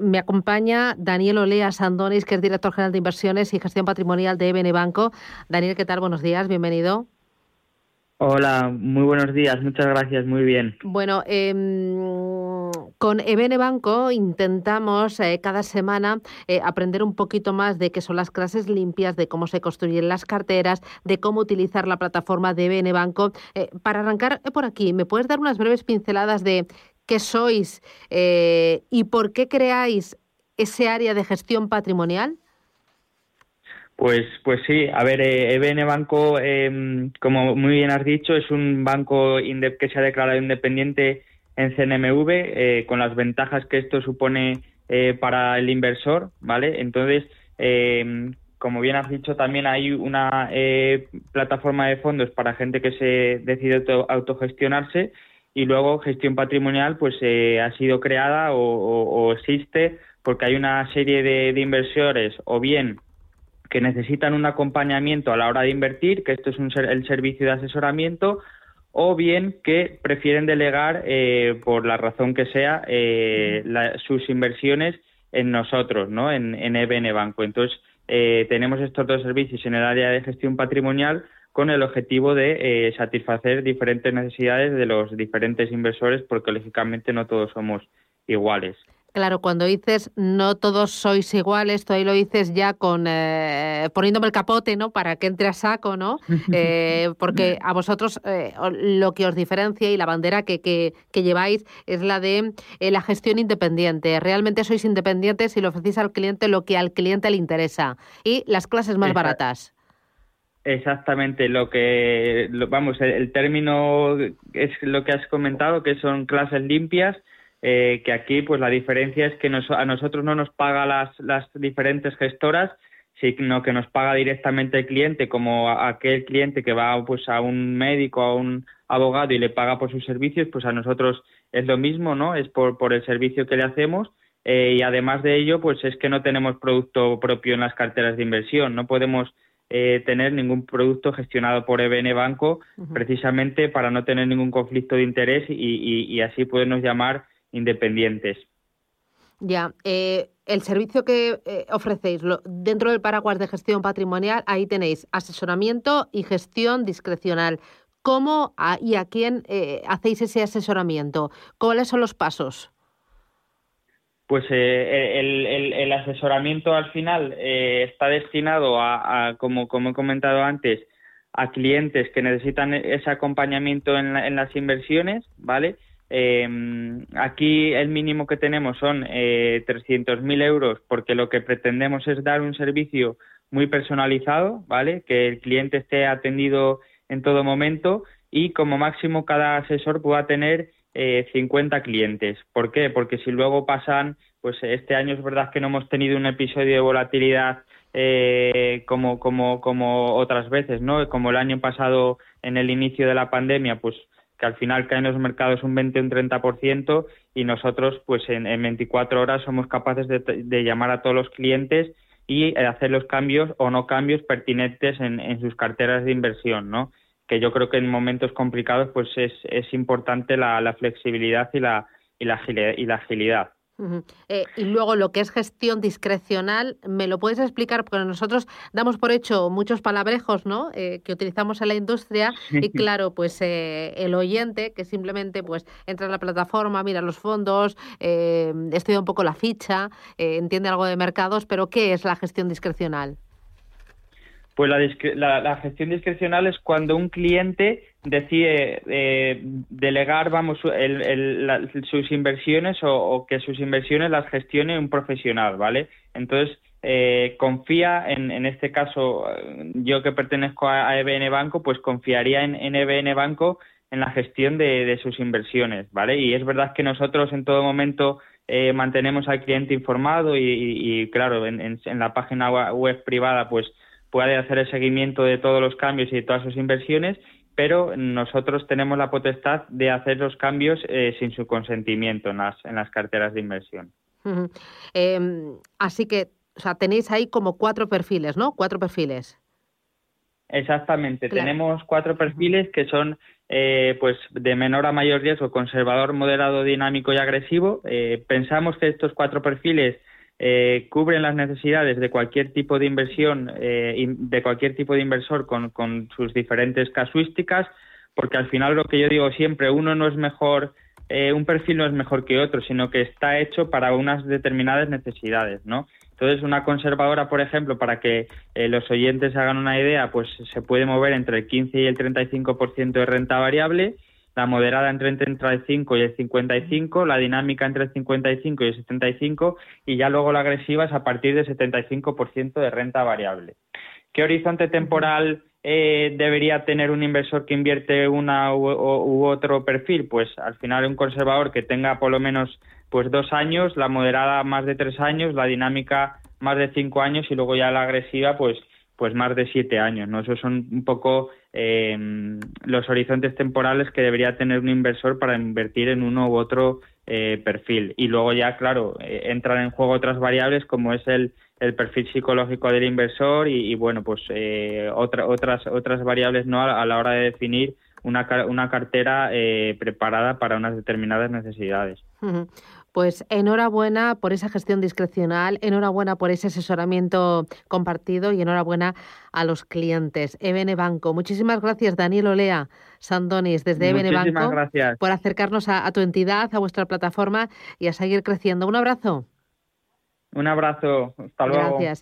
Me acompaña Daniel Olea Sandonis, que es director general de inversiones y gestión patrimonial de EBN Banco. Daniel, ¿qué tal? Buenos días, bienvenido. Hola, muy buenos días, muchas gracias, muy bien. Bueno, em, con EBN Banco intentamos eh, cada semana eh, aprender un poquito más de qué son las clases limpias, de cómo se construyen las carteras, de cómo utilizar la plataforma de EBN Banco. Eh, para arrancar por aquí, ¿me puedes dar unas breves pinceladas de qué sois eh, y por qué creáis ese área de gestión patrimonial? Pues, pues sí, a ver, EBN eh, e Banco, em, como muy bien has dicho, es un banco que se ha declarado independiente en CNMV, eh, con las ventajas que esto supone para el inversor, ¿vale? Entonces, em, como bien has dicho, también hay una plataforma de fondos para gente que se decide autogestionarse y luego gestión patrimonial pues eh, ha sido creada o, existe porque hay una serie de, inversores o bien que necesitan un acompañamiento a la hora de invertir, que esto es un, el servicio de asesoramiento, o bien que prefieren delegar, eh, por la razón que sea, eh, sus inversiones en nosotros, ¿no? en, en EBN Banco. Entonces, tenemos estos dos servicios en el área de gestión patrimonial con el objetivo de eh, satisfacer diferentes necesidades de los diferentes inversores, porque lógicamente no todos somos iguales. Claro, cuando dices no todos sois iguales, tú ahí lo dices ya con eh, poniéndome el capote, ¿no? Para que entre a saco, ¿no? Eh, porque a vosotros lo que os diferencia y la bandera que, que, lleváis es la de la gestión independiente. Realmente sois independientes y le ofrecéis al cliente lo que al cliente le interesa y las clases más baratas. Exactamente, lo que, vamos, el, término es lo que has comentado, que son clases limpias, eh, que aquí pues la diferencia es que a nosotros no nos paga las, las diferentes gestoras, sino que nos paga directamente el cliente, como aquel cliente que va pues a un médico, a un abogado y le paga por sus servicios, pues a nosotros es lo mismo, ¿no? Es por, por el servicio que le hacemos. Eh, y además de ello, pues es que no tenemos producto propio en las carteras de inversión, no podemos eh, tener ningún producto gestionado por EBN Banco, precisamente para no tener ningún conflicto de interés y, así podernos llamar independientes. Ya, eh, el servicio que eh, ofrecéis dentro del paraguas de gestión patrimonial, ahí tenéis asesoramiento y gestión discrecional. ¿Cómo y a quién hacéis ese asesoramiento? ¿Cuáles son los pasos? Pues eh, el, asesoramiento al final eh, está destinado a, como, he comentado antes, a clientes que necesitan ese acompañamiento en, las inversiones, ¿vale? Em, aquí el mínimo que tenemos son eh, 300.000 euros porque lo que pretendemos es dar un servicio muy personalizado, ¿vale? Que el cliente esté atendido en todo momento y como máximo cada asesor pueda tener eh, 50 clientes. ¿Por qué? Porque si luego pasan, pues este año es verdad que no hemos tenido un episodio de volatilidad eh, como, como, como otras veces, ¿no? Como el año pasado en el inicio de la pandemia, pues que al final caen los mercados un 20 o un 30% y nosotros pues en, 24 horas somos capaces de, de, llamar a todos los clientes y hacer los cambios o no cambios pertinentes en, en sus carteras de inversión, ¿no? Que yo creo que en momentos complicados pues es, es importante la, la, flexibilidad y la, y la, y la agilidad. Eh, y luego lo que es gestión discrecional, ¿me lo puedes explicar? Porque nosotros damos por hecho muchos palabrejos ¿no? Eh, que utilizamos en la industria y claro, pues eh, el oyente que simplemente pues entra en la plataforma, mira los fondos, estudia un poco la ficha, entiende algo de mercados, pero ¿qué es la gestión discrecional? Pues la, la, gestión discrecional es cuando un cliente decide eh, delegar, vamos, sus inversiones o, que sus inversiones las gestione un profesional, ¿vale? Entonces eh, confía en, en este caso, yo que pertenezco a, EBN Banco, pues confiaría en, en EBN Banco en la gestión de, sus inversiones, ¿vale? Y es verdad que nosotros en todo momento eh, mantenemos al cliente informado y, claro, en, en, la página web privada, pues puede hacer el seguimiento de todos los cambios y de todas sus inversiones, pero nosotros tenemos la potestad de hacer los cambios eh, sin su consentimiento en las, en las carteras de inversión. Em, así que, o sea, tenéis ahí como cuatro perfiles, ¿no? Cuatro perfiles. Exactamente. Tenemos cuatro perfiles que son eh, pues de menor a mayor riesgo, conservador, moderado, dinámico y agresivo. Eh, pensamos que estos cuatro perfiles eh, cubren las necesidades de cualquier tipo de inversión, de cualquier tipo de inversor con, sus diferentes casuísticas, porque al final lo que yo digo siempre, uno no es mejor, un perfil no es mejor que otro, sino que está hecho para unas determinadas necesidades, ¿no? Entonces, una conservadora, por ejemplo, para que eh, los oyentes hagan una idea, pues se puede mover entre el 15 y el 35% de renta variable, la moderada entre el 35 y el 55, la dinámica entre el 55 y el 75 y ya luego la agresiva es a partir del 75% de renta variable. ¿Qué horizonte temporal eh, debería tener un inversor que invierte una u, otro perfil? Pues al final un conservador que tenga por lo menos pues dos años, la moderada más de tres años, la dinámica más de cinco años y luego ya la agresiva pues pues más de siete años, ¿no? Esos son un poco eh, los horizontes temporales que debería tener un inversor para invertir en uno u otro eh, perfil. Y luego ya, claro, eh, entran en juego otras variables como es el, el perfil psicológico del inversor y, bueno, pues otra, otras, otras variables no a, la hora de definir una, una cartera preparada para unas determinadas necesidades. Pues enhorabuena por esa gestión discrecional, enhorabuena por ese asesoramiento compartido y enhorabuena a los clientes. EBN Banco. Muchísimas gracias, Daniel Olea Sandonis, desde EBN Banco, por acercarnos a, a tu entidad, a vuestra plataforma y a seguir creciendo. Un abrazo. Un abrazo. Hasta luego. Gracias.